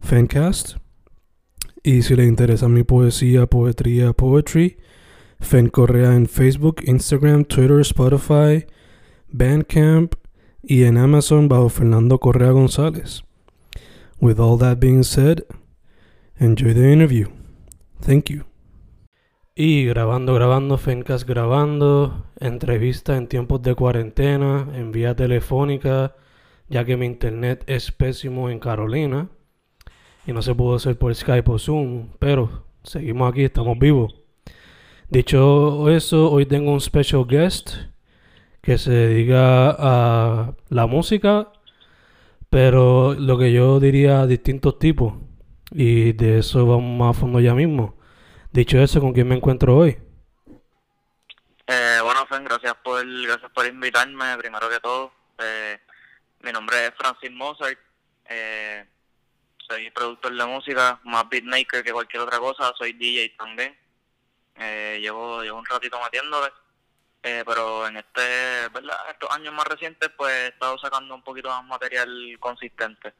Fencast. Y si le interesa mi poesía, poetría, poetry, Fen Correa en Facebook, Instagram, Twitter, Spotify, Bandcamp y en Amazon bajo Fernando Correa González. With all that being said, enjoy the interview. Thank you. Y grabando, grabando, Fencast grabando, entrevista en tiempos de cuarentena, en vía telefónica, ya que mi internet es pésimo en Carolina y no se pudo hacer por Skype o Zoom, pero seguimos aquí, estamos vivos. Dicho eso, hoy tengo un special guest que se dedica a la música, pero lo que yo diría distintos tipos, y de eso vamos más a fondo ya mismo. Dicho eso, ¿con quién me encuentro hoy? Eh, bueno, Fen, gracias por, gracias por invitarme, primero que todo. Eh, mi nombre es Francis Mozart. Eh, soy productor de música, más beatmaker que cualquier otra cosa, soy DJ también. Eh, llevo, llevo un ratito metiéndole, eh, pero en este, ¿verdad? estos años más recientes pues he estado sacando un poquito más material consistente.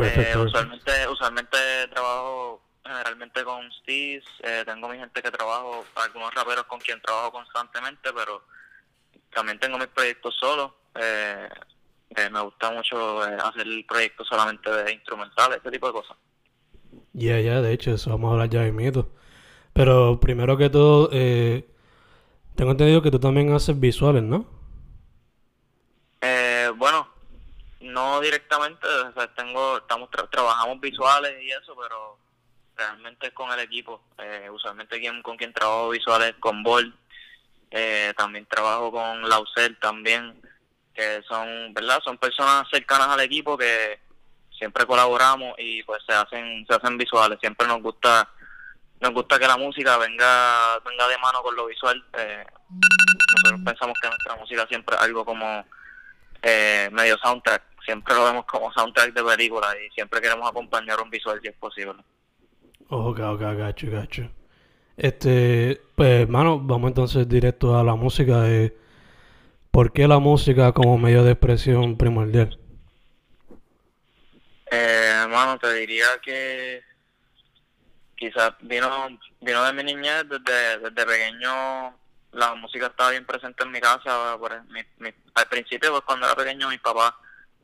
Eh, usualmente, usualmente trabajo generalmente con Steez, eh, tengo mi gente que trabajo, algunos raperos con quien trabajo constantemente, pero también tengo mis proyectos solos. Eh, eh, me gusta mucho eh, hacer proyectos solamente de instrumentales, ese tipo de cosas. Ya, ya, de hecho, eso vamos a hablar ya de mito. Pero primero que todo, eh, tengo entendido que tú también haces visuales, ¿no? Eh, bueno, no directamente, o sea, tengo, estamos tra- trabajamos visuales y eso, pero realmente es con el equipo. Eh, usualmente quien, con quien trabajo visuales con Bol, eh, también trabajo con Lausel también, que son, ¿verdad? Son personas cercanas al equipo que siempre colaboramos y pues se hacen, se hacen visuales. Siempre nos gusta, nos gusta que la música venga, venga de mano con lo visual. Eh, nosotros pensamos que nuestra música siempre es algo como eh, medio soundtrack. Siempre lo vemos como soundtrack de película y siempre queremos acompañar un visual si es posible. Ok, ok, gacho, gacho. Este, pues, hermano, vamos entonces directo a la música. De, ¿Por qué la música como medio de expresión primordial? Eh, hermano, te diría que quizás vino, vino de mi niñez, desde, desde pequeño la música estaba bien presente en mi casa. Por, mi, mi- al principio, pues cuando era pequeño, mis papás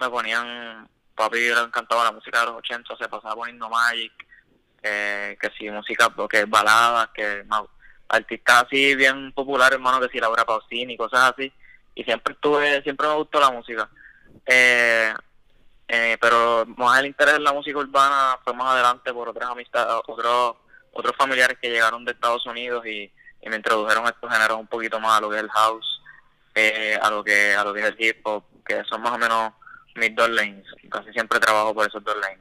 me ponían, papi le encantaba la música de los 80, se pasaba poniendo Magic, eh, que si música, que baladas, que artistas así bien populares, hermano, que si Laura Pausini, cosas así. Y siempre estuve, siempre me gustó la música. Eh, eh, pero más el interés en la música urbana fue más adelante por otras amistades, otros otros familiares que llegaron de Estados Unidos y, y me introdujeron estos géneros un poquito más a lo que es el house, eh, a lo que a lo que es el hip hop, que son más o menos mis dos lanes. Casi siempre trabajo por esos dos lanes.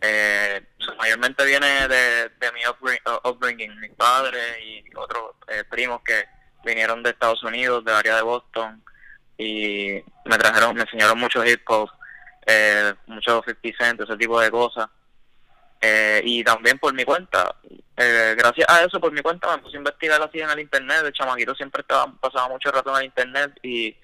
Eh, mayormente viene de, de mi uh, upbringing, mis padres y otros eh, primos que vinieron de Estados Unidos, del área de Boston, y me trajeron, me enseñaron mucho hip hop, eh, mucho 50 Cent, ese tipo de cosas. Eh, y también por mi cuenta, eh, gracias a eso, por mi cuenta me puse a investigar así en el internet. De chamaquito siempre estaba, pasaba mucho rato en el internet y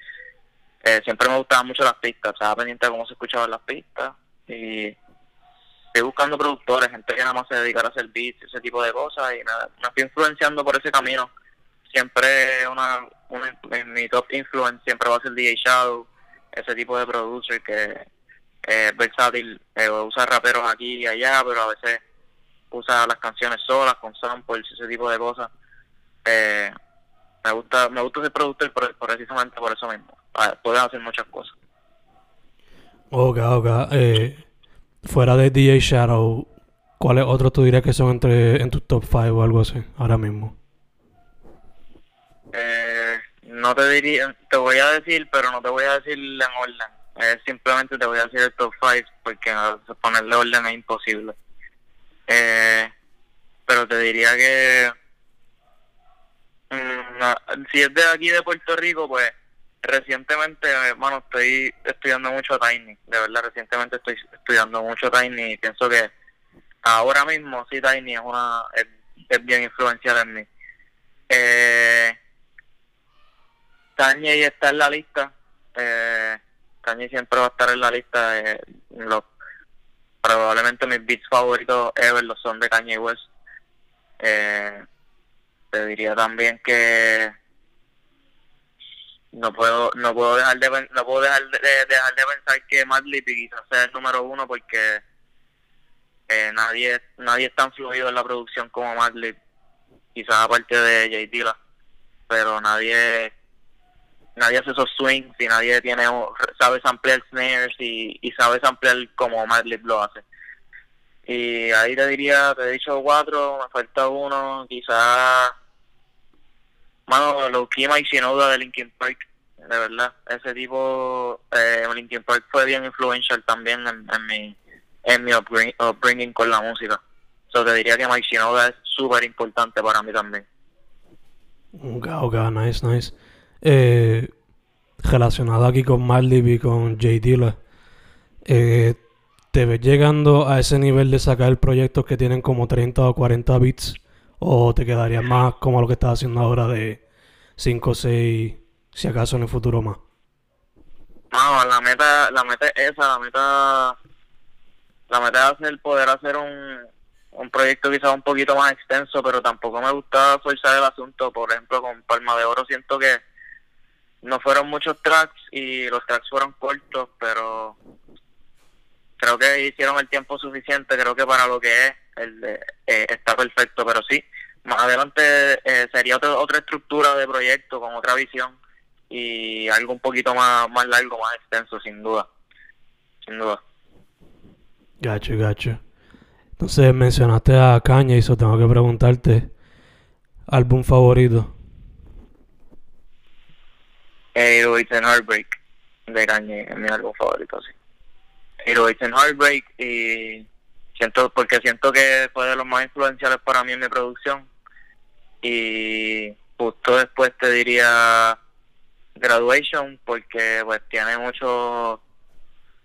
eh, siempre me gustaban mucho las pistas. Estaba pendiente de cómo se escuchaban las pistas y estoy buscando productores, gente que nada más se dedicara a hacer beats, ese tipo de cosas y me, me fui influenciando por ese camino. Siempre una, una en mi top influence siempre va a ser DJ Shadow, ese tipo de producer que es versátil, eh, usa raperos aquí y allá, pero a veces usa las canciones solas, con samples, ese tipo de cosas. Eh, me gusta me gusta ese productor por, precisamente por eso mismo. Pueden hacer muchas cosas. Ok, ok. Eh, fuera de DJ Shadow, ¿cuáles otros tú dirías que son entre en tu top 5 o algo así ahora mismo? Eh, no te diría, te voy a decir, pero no te voy a decir en orden. Eh, simplemente te voy a decir el top 5 porque ponerle orden es imposible. Eh, pero te diría que mm, si es de aquí de Puerto Rico, pues recientemente, hermano, estoy estudiando mucho Tiny. De verdad, recientemente estoy estudiando mucho Tiny y pienso que ahora mismo sí Tiny es una es, bien influencial en mí. Eh, Kanye está en la lista. Eh, Kanye siempre va a estar en la lista. Eh, los, probablemente mis beats favoritos ever los son de Kanye West. Eh, te diría también que no puedo no puedo dejar de no puedo dejar de, dejar de pensar que Madlib quizás sea el número uno porque eh, nadie nadie es tan fluido en la producción como Madlib quizás aparte de Jay Dilla pero nadie nadie hace esos swings y nadie tiene sabe ampliar snares y, y sabe ampliar como Madlib lo hace. Y ahí te diría te he dicho cuatro me falta uno quizás mano lo que Mike Shinoda de Linkin Park de verdad. Ese tipo eh, Linkin Park fue bien influential también en, en mi en mi upbringing, con la música. So te diría que Mike Shinoda es súper importante para mí también. Ok, ok, nice, nice. Eh, relacionado aquí con Marley y con J. Dilla, eh, ¿te ves llegando a ese nivel de sacar proyectos que tienen como 30 o 40 bits? ¿O te quedaría más como lo que estás haciendo ahora de 5 o 6, si acaso en el futuro más? No, la meta, la meta es esa, la meta, la meta es el poder hacer un, un proyecto quizás un poquito más extenso, pero tampoco me gusta forzar el asunto. Por ejemplo, con Palma de Oro siento que no fueron muchos tracks y los tracks fueron cortos, pero creo que hicieron el tiempo suficiente. Creo que para lo que es, el eh, está perfecto, pero sí, más adelante eh, sería otra estructura de proyecto con otra visión y algo un poquito más, más largo, más extenso, sin duda. Sin duda. Gacho, gacho. Entonces mencionaste a Caña y eso tengo que preguntarte. ¿Álbum favorito? Heroics and Heartbreak de Kanye es mi álbum favorito, sí. Heroics and Heartbreak y siento porque siento que fue de los más influenciales para mí en mi producción y justo después te diría Graduation porque pues tiene mucho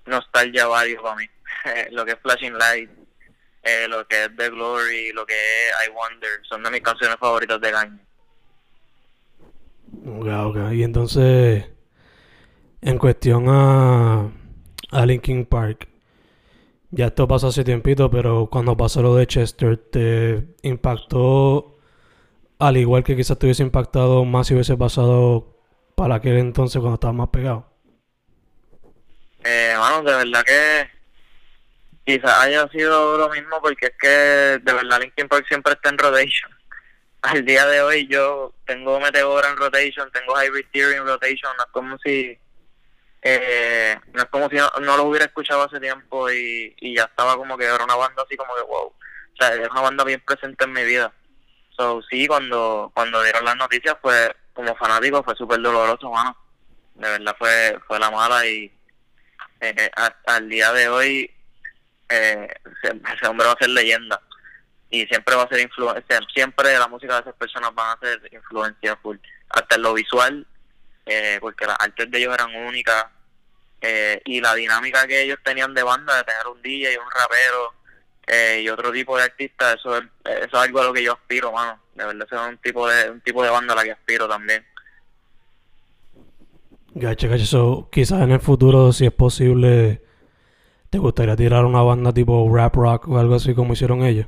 nostalgia varios para mí lo que es Flashing Light eh, lo que es The Glory, lo que es I Wonder, son de mis canciones favoritas de año. Ok, ok. Y entonces, en cuestión a, a Linkin Park, ya esto pasó hace tiempito, pero cuando pasó lo de Chester, ¿te impactó al igual que quizás te hubiese impactado más si hubiese pasado para aquel entonces cuando estaba más pegado? Eh, bueno, de verdad que quizás haya sido lo mismo porque es que de verdad Linkin Park siempre está en rotation. Al día de hoy yo tengo Meteora en rotation, tengo Hybrid Theory en rotation, no es como si eh, no es como si no, lo hubiera escuchado hace tiempo y, y ya estaba como que era una banda así como que wow. O sea, es una banda bien presente en mi vida. So, sí, cuando cuando dieron las noticias fue como fanático fue súper doloroso, mano. De verdad fue fue la mala y eh, al día de hoy eh, ese hombre va a ser leyenda y siempre va a ser influencia, siempre la música de esas personas van a ser influencia full, hasta en lo visual, eh, porque las artes de ellos eran únicas eh, y la dinámica que ellos tenían de banda, de tener un DJ un rapero eh, y otro tipo de artista, eso es, eso es algo a lo que yo aspiro, mano, de verdad es un tipo de, un tipo de banda a la que aspiro también. Gacha, gacha, eso quizás en el futuro, si es posible, ¿Te gustaría tirar una banda tipo rap rock o algo así como hicieron ellos?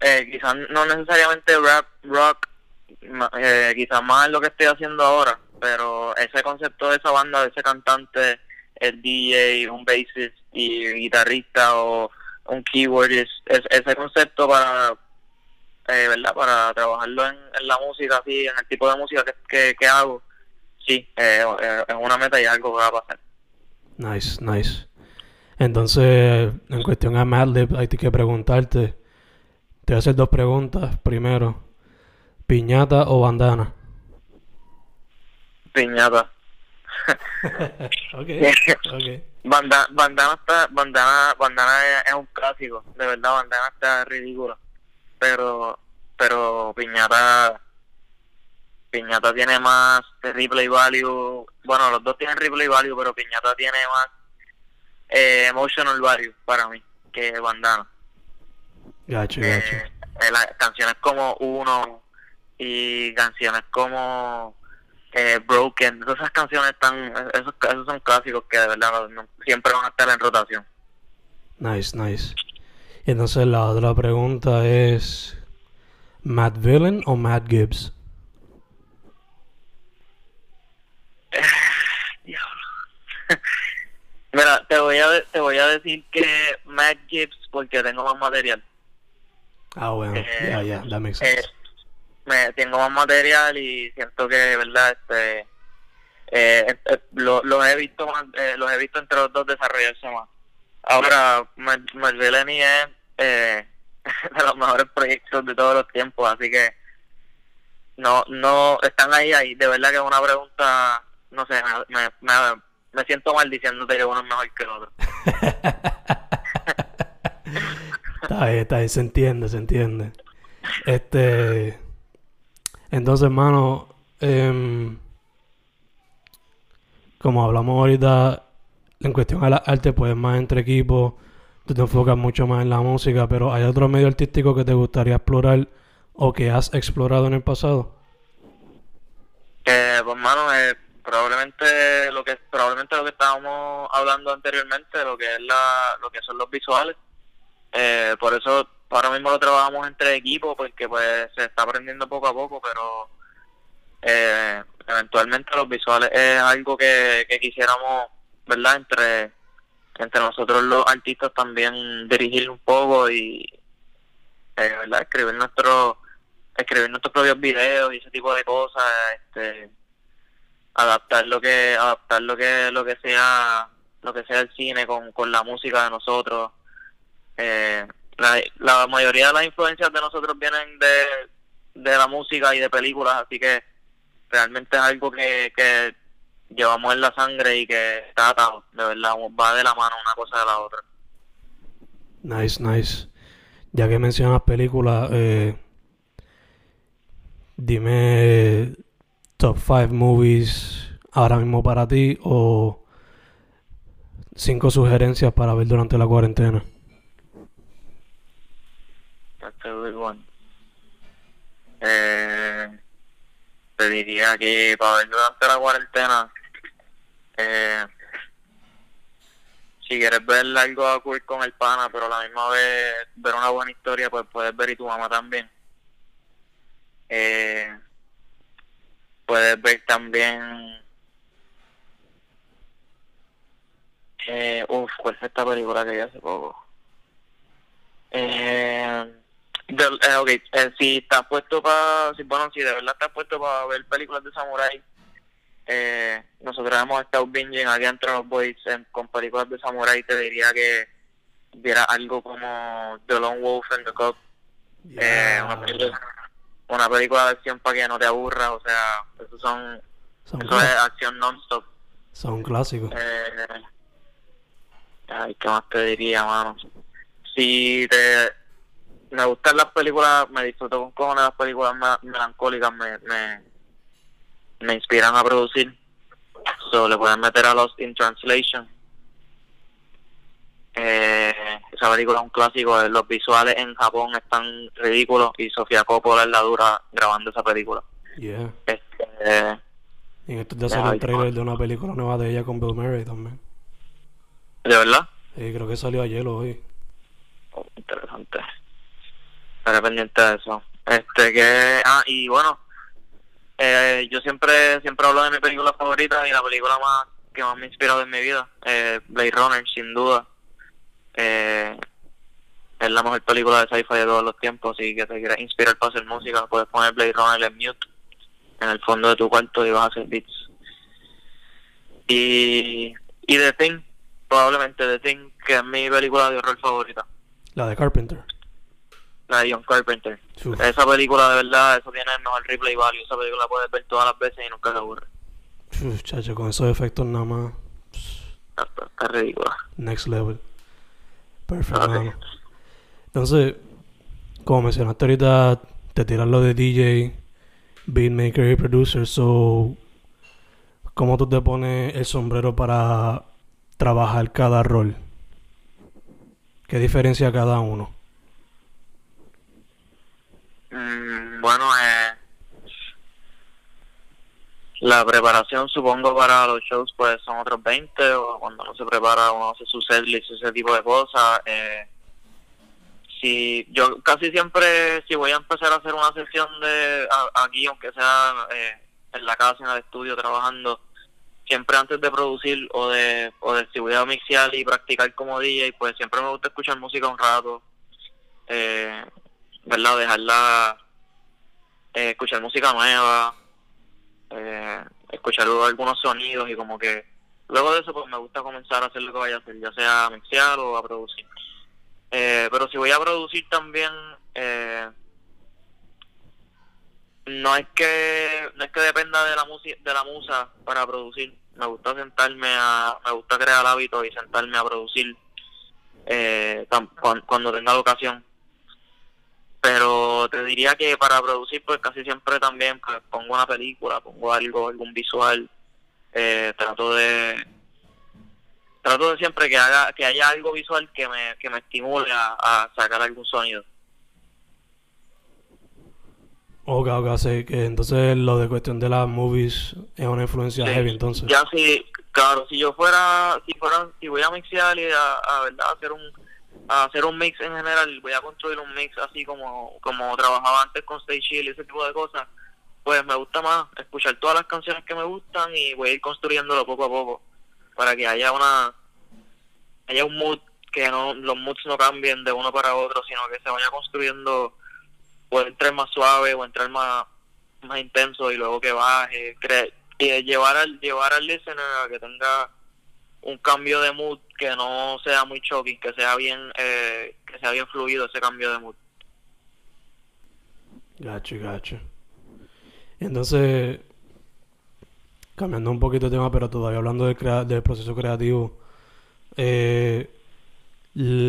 Eh, quizás no necesariamente rap rock, eh, quizás más lo que estoy haciendo ahora, pero ese concepto de esa banda, de ese cantante, el DJ, un bassist y guitarrista o un keyboardist, es, ese concepto para, eh, ¿verdad? Para trabajarlo en, la música, así, en el tipo de música que, que, hago, sí, eh, eh, es una meta y algo que va a pasar. Nice, nice. Entonces, en cuestión a Madlib, hay que preguntarte, te voy a hacer dos preguntas. Primero, ¿piñata o bandana? Piñata. okay, okay. bandana, está, bandana, bandana es, un clásico, de verdad, bandana está ridícula. Pero, pero piñata, piñata tiene más replay value. Bueno, los dos tienen replay value, pero piñata tiene más eh, emotional value para mí que bandana. Gacho, gacho. Eh, eh canciones como Uno y canciones como eh, Broken, esas canciones están, esos, esos son clásicos que de verdad siempre van a estar en rotación. Nice, nice. Y entonces la otra pregunta es, ¿Matt Villain o Matt Gibbs? Mira, te voy a te voy a decir que Matt Gibbs porque tengo más material. Ah, bueno, eh, ya, ya, that makes sense. Eh, me tengo más material y siento que verdad este eh, eh los he visto más, eh, los he visto entre los dos desarrollarse más. Ahora Marveleni es eh, de los mejores proyectos de todos los tiempos así que no no están ahí ahí. De verdad que es una pregunta no sé me, me, me siento mal diciéndote que uno es mejor que el otro está bien, está bien, se entiende, se entiende. Este, entonces, hermano, em, como hablamos ahorita, en cuestión a la arte, pues más entre equipos, tú te enfocas mucho más en la música, pero ¿hay otro medio artístico que te gustaría explorar o que has explorado en el pasado? Eh, pues, hermano, eh, probablemente lo que probablemente lo que estábamos hablando anteriormente, lo que es la, lo que son los visuales. Eh, por eso ahora mismo lo trabajamos entre equipos porque pues se está aprendiendo poco a poco, pero eh, eventualmente los visuales es algo que, quisiéramos, ¿verdad? Entre entre nosotros los artistas también dirigir un poco y eh, ¿verdad? escribir nuestro escribir nuestros propios videos y ese tipo de cosas este adaptar lo que adaptar lo que lo que sea lo que sea el cine con, con la música de nosotros eh, la, mayoría de las influencias de nosotros vienen de, de la música y de películas, así que realmente es algo que, que llevamos en la sangre y que está atado, de verdad, va de la mano una cosa de la otra. Nice, nice. Ya que mencionas películas, eh, dime top 5 movies ahora mismo para ti o cinco sugerencias para ver durante la cuarentena. Eh, te diría que para ver durante la cuarentena, eh, si quieres ver algo a cool con el pana, pero a la misma vez ver una buena historia, pues puedes ver y tu mamá también. Eh, puedes ver también eh, uf, ¿cuál fue esta película que vi hace poco? Eh, eh, ok, eh, si estás puesto para, si, bueno, si de verdad estás puesto para ver películas de samurai, eh, nosotros hemos estado binging aquí entre los boys con películas de samurai, te diría que viera algo como The Lone Wolf and the Cub, eh, una, película, una película de acción para que no te aburra, o sea, eso son, son eso es acción non-stop. Son clásicos. Eh, ay, ¿qué más te diría, mano? Si te me gustan las películas, me disfruto con cojones las películas melancólicas, me, me, me inspiran a producir. So, le pueden meter a Lost in Translation. Eh, esa película es un clásico, eh, los visuales en Japón están ridículos y Sofía Coppola es la dura grabando esa película. Yeah. Este, y en estos días salió un trailer de una película nueva de ella con Bill Murray también. ¿De verdad? Sí, creo que salió ayer o hoy. Oh, interesante estaré pendiente de eso. Este que, ah, y bueno, eh, yo siempre siempre hablo de mi película favorita y la película más que más me ha inspirado en mi vida. Eh, Blade Runner, sin duda. Eh, es la mejor película de sci-fi de todos los tiempos, así que te quieres inspirar para hacer música, puedes poner Blade Runner en mute en el fondo de tu cuarto y vas a hacer beats. Y, y The Thing, probablemente The Thing, que es mi película de horror favorita. La de Carpenter. La de John Carpenter. Esa película, de verdad, eso tiene el mejor replay value. Esa película la puedes ver todas las veces y nunca te aburre. Uf, chacho, con esos efectos nada más. Está, está ridícula. Next level. Perfecto. Entonces, como mencionaste ahorita, te tiras lo de DJ, beatmaker y producer. So, ¿cómo tú te pones el sombrero para trabajar cada rol? ¿Qué diferencia cada uno? Mm, bueno, eh, la preparación supongo para los shows pues son otros 20 o cuando uno se prepara uno hace su setlist ese tipo de cosas eh, si yo casi siempre si voy a empezar a hacer una sesión de aquí aunque sea eh, en la casa en el estudio trabajando siempre antes de producir o de o de si voy a mixear y practicar como DJ pues siempre me gusta escuchar música un rato eh, verdad dejarla eh, escuchar música nueva eh, escuchar algunos sonidos y como que luego de eso pues me gusta comenzar a hacer lo que vaya a hacer ya sea a mixear o a producir eh, pero si voy a producir también, eh, no es que no es que dependa de la música de la musa para producir. Me gusta sentarme a, me gusta crear hábitos y sentarme a producir eh, cuando tenga la ocasión. Pero te diría que para producir, pues casi siempre también pues, pongo una película, pongo algo, algún visual. Eh, trato de trato de siempre que haga que haya algo visual que me, que me estimule a, sacar algún sonido. Ok, ok, así que entonces lo de cuestión de las movies es una influencia heavy entonces. Ya sí, claro, si yo fuera, si fuera, si voy a mixear y a, verdad hacer un a hacer un mix en general, voy a construir un mix así como, como trabajaba antes con Stay Chill y ese tipo de cosas, pues me gusta más escuchar todas las canciones que me gustan y voy a ir construyéndolo poco a poco para que haya una haya un mood que no los moods no cambien de uno para otro sino que se vaya construyendo o entrar más suave o entrar más más intenso y luego que baje y llevar al llevar al listener a que tenga un cambio de mood que no sea muy shocking que sea bien eh, que sea bien fluido ese cambio de mood. Gacho gacho. Entonces cambiando un poquito de tema, pero todavía hablando del, proceso creativo, eh,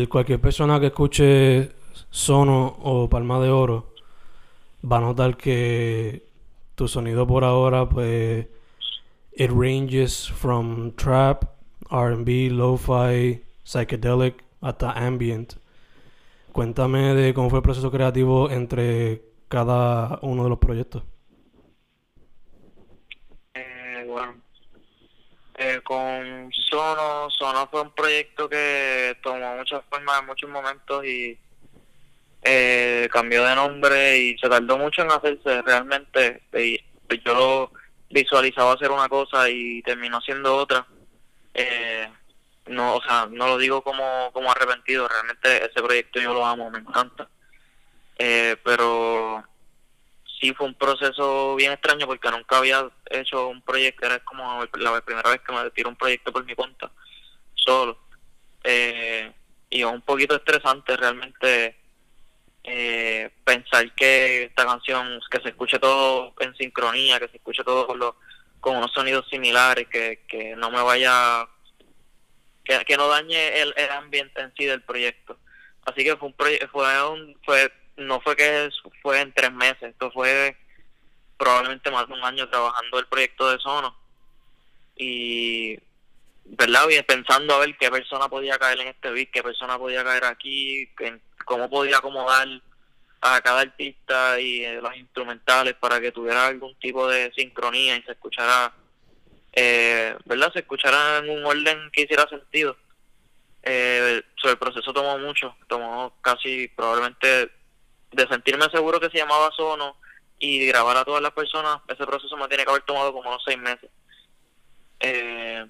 cualquier persona que escuche Sono o Palma de Oro va a notar que tu sonido por ahora, pues, it ranges from trap, R&B, lo-fi, psychedelic, hasta ambient. Cuéntame de cómo fue el proceso creativo entre cada uno de los proyectos. Eh, con Sono, Sono fue un proyecto que tomó muchas formas en muchos momentos y eh, cambió de nombre y se tardó mucho en hacerse realmente. Pues, yo visualizaba hacer una cosa y terminó siendo otra. Eh, no, o sea, no lo digo como, como arrepentido, realmente ese proyecto yo lo amo, me encanta. Eh, pero sí fue un proceso bien extraño porque nunca había hecho un proyecto, era como la primera vez que me tiro un proyecto por mi cuenta, solo. Eh, y un poquito estresante realmente eh, pensar que esta canción, que se escuche todo en sincronía, que se escuche todo con, los, con unos sonidos similares, que, que no me vaya, que, que no dañe el, el ambiente en sí del proyecto. Así que fue un, fue un, fue no fue que fue en tres meses, esto fue probablemente más de un año trabajando el proyecto de Sono y verdad bien pensando a ver qué persona podía caer en este beat, qué persona podía caer aquí, cómo podía acomodar a cada artista y eh, los instrumentales para que tuviera algún tipo de sincronía y se escuchara, eh, ¿verdad? Se escuchara en un orden que hiciera sentido. Eh, el proceso tomó mucho, tomó casi probablemente de sentirme seguro que se llamaba Sono y grabar a todas las personas, ese proceso me tiene que haber tomado como unos seis meses. Eh,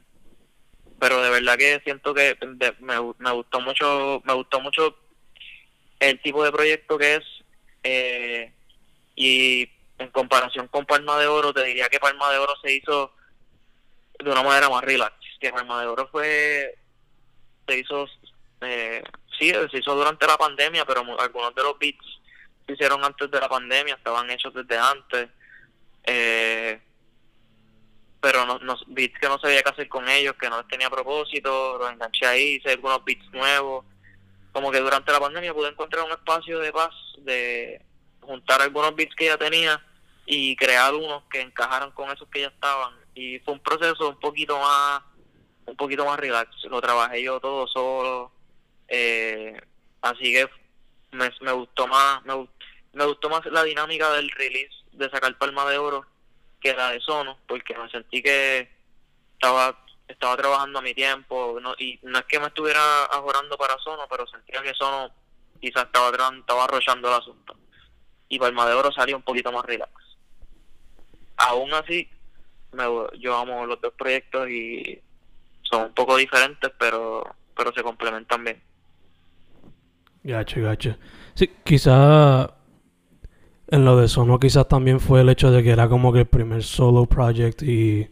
pero de verdad que siento que me, me gustó mucho, me gustó mucho el tipo de proyecto que es eh, y en comparación con Palma de Oro te diría que Palma de Oro se hizo de una manera más relax, que Palma de Oro fue se hizo eh, sí, se hizo durante la pandemia, pero algunos de los beats se hicieron antes de la pandemia, estaban hechos desde antes. Eh, pero no, no, beats que no sabía qué hacer con ellos, que no tenía propósito, los enganché ahí, hice algunos beats nuevos. Como que durante la pandemia pude encontrar un espacio de paz, de juntar algunos beats que ya tenía y crear unos que encajaran con esos que ya estaban. Y fue un proceso un poquito más, un poquito más relax. Lo trabajé yo todo solo. Eh, así que me, me gustó más, me, me gustó más la dinámica del release de sacar Palma de Oro que la de Sono, porque me sentí que estaba estaba trabajando a mi tiempo no, y no es que me estuviera ajorando para Sono, pero sentía que Sono quizás estaba, estaba arrollando el asunto. Y Palma de Oro salió un poquito más relax. Aún así, me, yo amo los dos proyectos y son un poco diferentes, pero, pero se complementan bien. Gacho, gacho. Sí, quizá en lo de Sono quizás también fue el hecho de que era como que el primer solo project y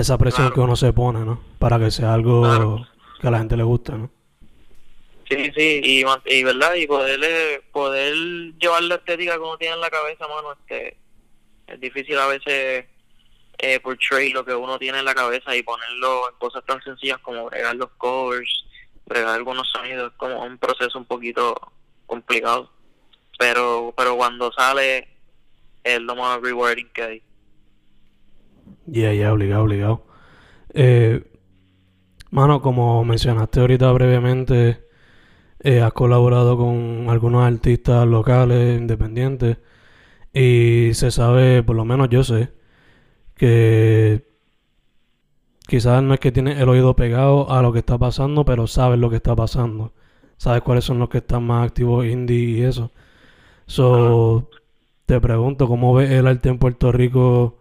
esa presión que uno se pone, ¿no? Para que sea algo que a la gente le guste, ¿no? Sí, sí, y, y verdad, y poder, poder llevar la estética que uno tiene en la cabeza, mano, este, es difícil a veces eh, portray lo que uno tiene en la cabeza y ponerlo en cosas tan sencillas como bregar los covers, bregar algunos sonidos, es como un proceso un poquito complicado pero pero cuando sale es lo más rewarding que hay. Ya, ya, obligado, obligado. Eh, mano, como mencionaste ahorita brevemente, eh, has colaborado con algunos artistas locales, independientes, y se sabe, por lo menos yo sé, que quizás no es que tienes el oído pegado a lo que está pasando, pero sabes lo que está pasando. Sabes cuáles son los que están más activos indie y eso. So, te pregunto, ¿cómo ves el arte en Puerto Rico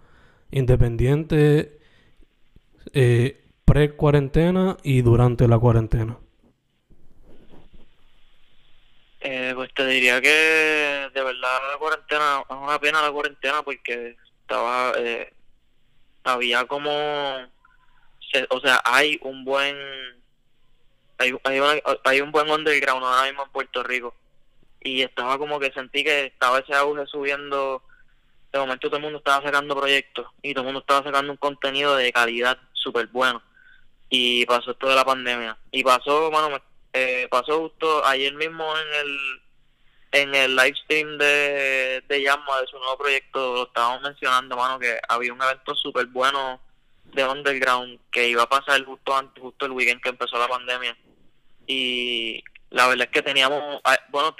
independiente eh, pre-cuarentena y durante la cuarentena? Eh, pues te diría que de verdad la cuarentena, es una pena la cuarentena porque estaba, eh, había como, o sea, hay un buen, hay, hay, hay un buen underground ahora mismo en Puerto Rico y estaba como que sentí que estaba ese auge subiendo de momento todo el mundo estaba sacando proyectos y todo el mundo estaba sacando un contenido de calidad súper bueno y pasó esto de la pandemia. Y pasó bueno eh, pasó justo ayer mismo en el en el live stream de, de Yamma de su nuevo proyecto lo estábamos mencionando mano que había un evento súper bueno de underground que iba a pasar justo antes justo el weekend que empezó la pandemia. Y la verdad es que teníamos, ah, bueno,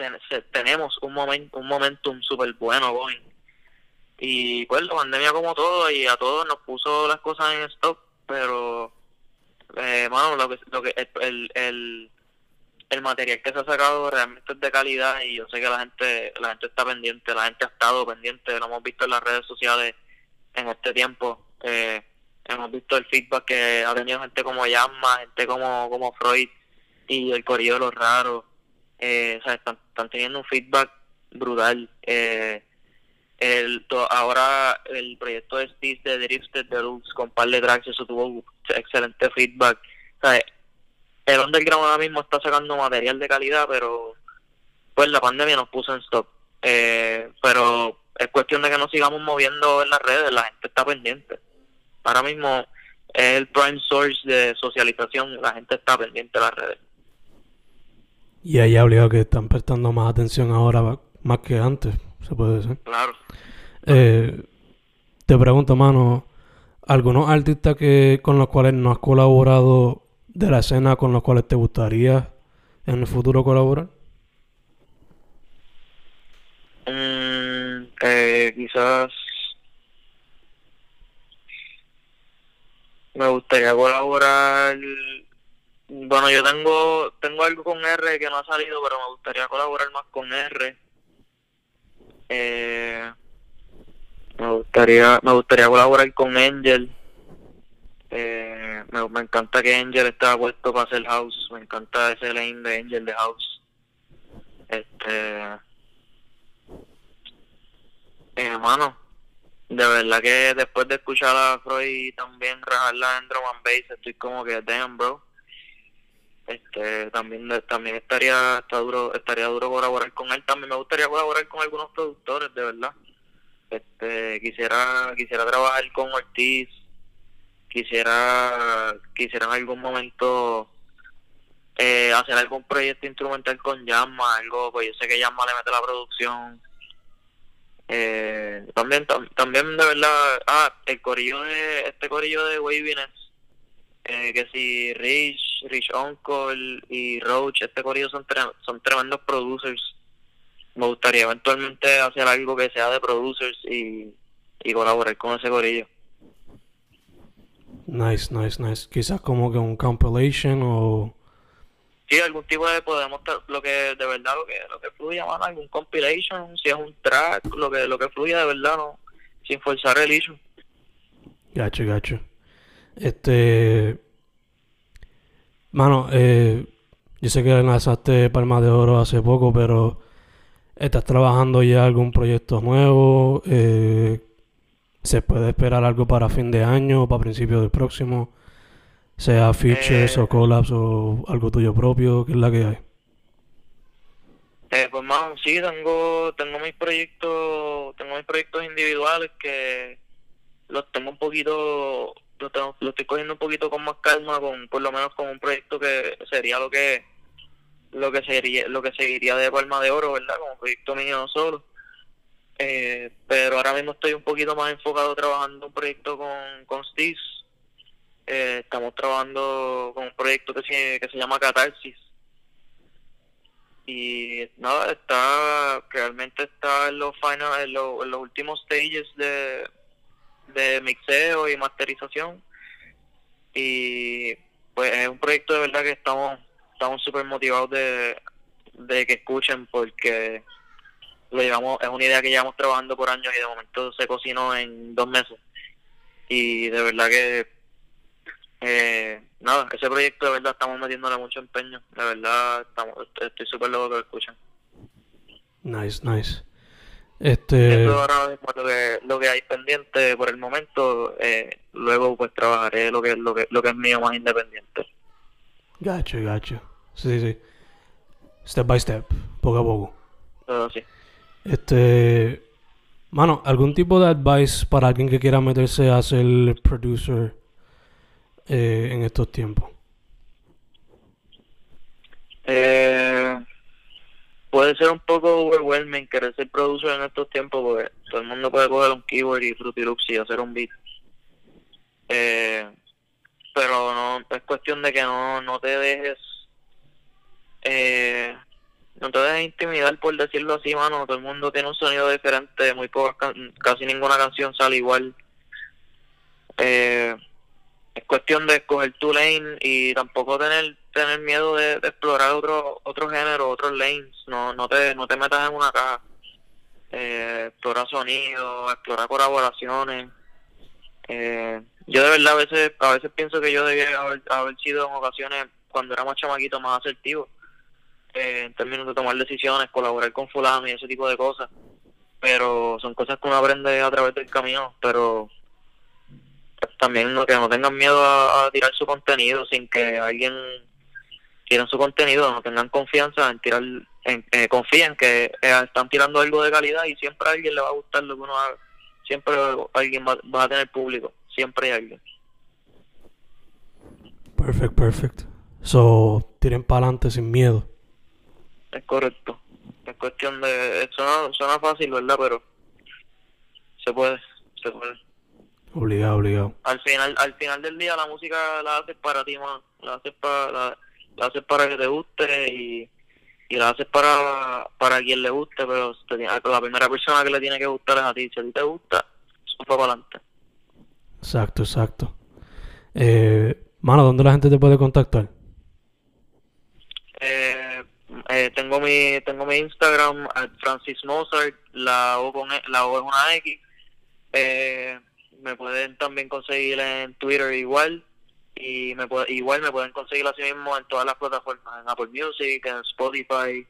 tenemos un, momento un momentum súper bueno, going. Y pues la pandemia como todo, y a todos nos puso las cosas en stock, pero, eh, bueno, lo que, lo que el, el, el material que se ha sacado realmente es de calidad y yo sé que la gente la gente está pendiente, la gente ha estado pendiente, lo hemos visto en las redes sociales en este tiempo. Eh, hemos visto el feedback que ha tenido gente como Yamma, gente como, como Freud, y el corrido de los raros. Eh, están, teniendo un feedback brutal. Eh, el, ahora el proyecto de Steve de Drifted Deluxe con par de tracks, eso tuvo excelente feedback. el underground ahora mismo está sacando material de calidad, pero pues la pandemia nos puso en stop. Eh, pero es cuestión de que nos sigamos moviendo en las redes, la gente está pendiente. Ahora mismo es el prime source de socialización, la gente está pendiente de las redes. Y ahí ha obligado que están prestando más atención ahora más que antes, se puede decir. Claro. Eh, te pregunto, mano, ¿algunos artistas que con los cuales no has colaborado de la escena con los cuales te gustaría en el futuro colaborar? Mm, eh, quizás me gustaría colaborar bueno, yo tengo tengo algo con R que no ha salido, pero me gustaría colaborar más con R. Eh, me gustaría me gustaría colaborar con Angel. Eh, me, me encanta que Angel está puesto para hacer house. Me encanta ese lane de Angel de house. Este. Eh, hermano, de verdad que después de escuchar a Freud también rajarla en drum and bass, estoy como que, damn, bro. Este, también también estaría está duro estaría duro colaborar con él. También me gustaría colaborar con algunos productores de verdad. Este quisiera quisiera trabajar con Ortiz. Quisiera quisiera en algún momento eh, hacer algún proyecto instrumental con Yama algo pues yo sé que Yama le mete la producción. Eh, también también de verdad ah el corillo de este corillo de Waviness eh, que si Rich Rich Uncle y Roach este corillo son son tremendos producers me gustaría eventualmente hacer algo que sea de producers y, y colaborar con ese corillo Nice, nice, nice. Quizás como que un compilation o... Sí, algún tipo de podemos lo que de verdad lo que lo que fluya, mano, algún compilation, si es un track, lo que lo que fluya de verdad, no, sin forzar el issue. Gacho, gacho. Este, mano, eh, yo sé que lanzaste Palma de Oro hace poco, pero estás trabajando ya algún proyecto nuevo. Eh, ¿Se puede esperar algo para fin de año o para principios del próximo? Sea features o eh, collabs o algo tuyo propio, ¿qué es la que hay? Eh, pues más, sí, tengo, tengo mis proyectos, tengo mis proyectos individuales que los tengo un poquito, los, tengo, los estoy cogiendo un poquito con más calma, con por lo menos con un proyecto que sería lo que lo que sería lo que seguiría de Palma de Oro, ¿verdad? Como proyecto mío solo. Eh, pero ahora mismo estoy un poquito más enfocado trabajando un proyecto con, con Stis. Eh, estamos trabajando con un proyecto que se, que se llama Catarsis. Y nada, está realmente está en los final, en, los, en los últimos stages de, de mixeo y masterización. Y pues es un proyecto de verdad que estamos estamos súper motivados de, de que escuchen porque lo llevamos, es una idea que llevamos trabajando por años y de momento se cocinó en dos meses. Y de verdad que, eh, nada, ese proyecto de verdad estamos metiéndole mucho empeño. De verdad estamos, estoy súper loco que lo escuchen. Nice, nice. Este... Eso ahora mismo lo que, lo que hay pendiente por el momento. Eh, luego pues trabajaré lo que, lo, que, lo que es mío más independiente. Gacho, gacho. Sí, sí. Step by step, poco a poco. Sí. Este, mano, ¿algún tipo de advice para alguien que quiera meterse a ser producer eh, en estos tiempos? Eh, puede ser un poco overwhelming querer ser producer en estos tiempos porque todo el mundo puede coger un keyboard y Fruity Loops y hacer un beat. Eh, pero no es cuestión de que no, no te dejes eh, no te dejes intimidar por decirlo así, mano. Todo el mundo tiene un sonido diferente, muy pocas, casi ninguna canción sale igual. Eh, es cuestión de escoger tu lane y tampoco tener tener miedo de, explorar otro otro género, otros lanes. No no te no te metas en una caja. Eh, explora sonido, explora colaboraciones. Eh, yo de verdad a veces a veces pienso que yo debía haber, haber sido en ocasiones cuando era más chamaquito más asertivo eh, en términos de tomar decisiones, colaborar con fulano y ese tipo de cosas. Pero son cosas que uno aprende a través del camino, pero también no, que no tengan miedo a, tirar su contenido sin que alguien tiren su contenido, no tengan confianza en tirar, en, eh, confíen que eh, están tirando algo de calidad y siempre a alguien le va a gustar lo que uno haga, siempre alguien va, va a tener público, siempre hay alguien. Perfect, perfect. So, tiren para adelante sin miedo es correcto. Es cuestión de... Suena, suena fácil, ¿verdad? Pero se puede, se puede. Obligado, obligado. Al final, al final del día la música la haces para ti, man. La haces para, la, haces para que te guste y, y la haces para, para quien le guste, pero la primera persona que le tiene que gustar es a ti. Si a ti te gusta, eso para adelante. Exacto, exacto. Eh, mano, ¿dónde la gente te puede contactar? Eh, eh, tengo mi tengo mi Instagram Francis Mozart la O con e, la O es una X eh, me pueden también conseguir en Twitter igual y me puede, igual me pueden conseguir así mismo en todas las plataformas, en Apple Music, en Spotify,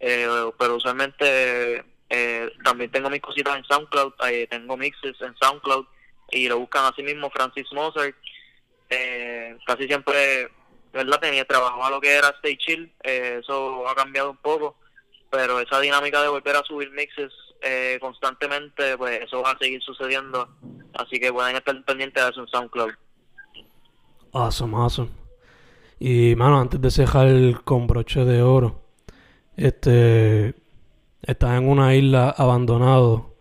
eh, pero usualmente eh, también tengo mis cositas en SoundCloud, eh, tengo mixes en SoundCloud y lo buscan así mismo Francis Mozart. Eh, casi siempre, ¿verdad? Tenía trabajo a lo que era Stay Chill, eh, eso ha cambiado un poco, pero esa dinámica de volver a subir mixes eh, constantemente, pues eso va a seguir sucediendo, así que pueden estar pendientes de eso en SoundCloud. Awesome, awesome. Y, mano, antes de cejar con broche de oro, este, estás en una isla abandonado,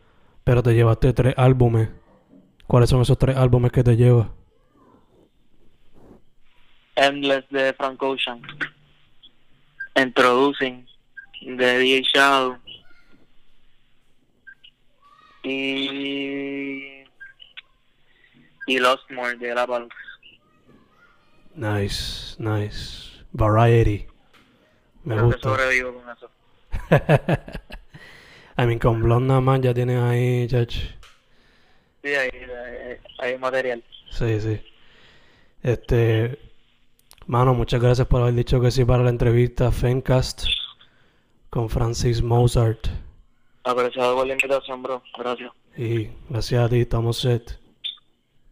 pero te llevaste tres álbumes. ¿Cuáles son esos tres álbumes que te llevas? Endless de Frank Ocean, Introducing de DJ Shadow y y Lost More de La. Nice, nice. Variety. Me Creo que gusta. sobrevivo con eso. I mean, con Blonde nada más ya tienes ahí, chach. Sí, hay, hay, hay material. Sí, sí. Este. Mano, muchas gracias por haber dicho que sí para la entrevista Fencast con Francis Mozart. Apreciado por la invitación, bro. Gracias. Y gracias a ti, estamos set.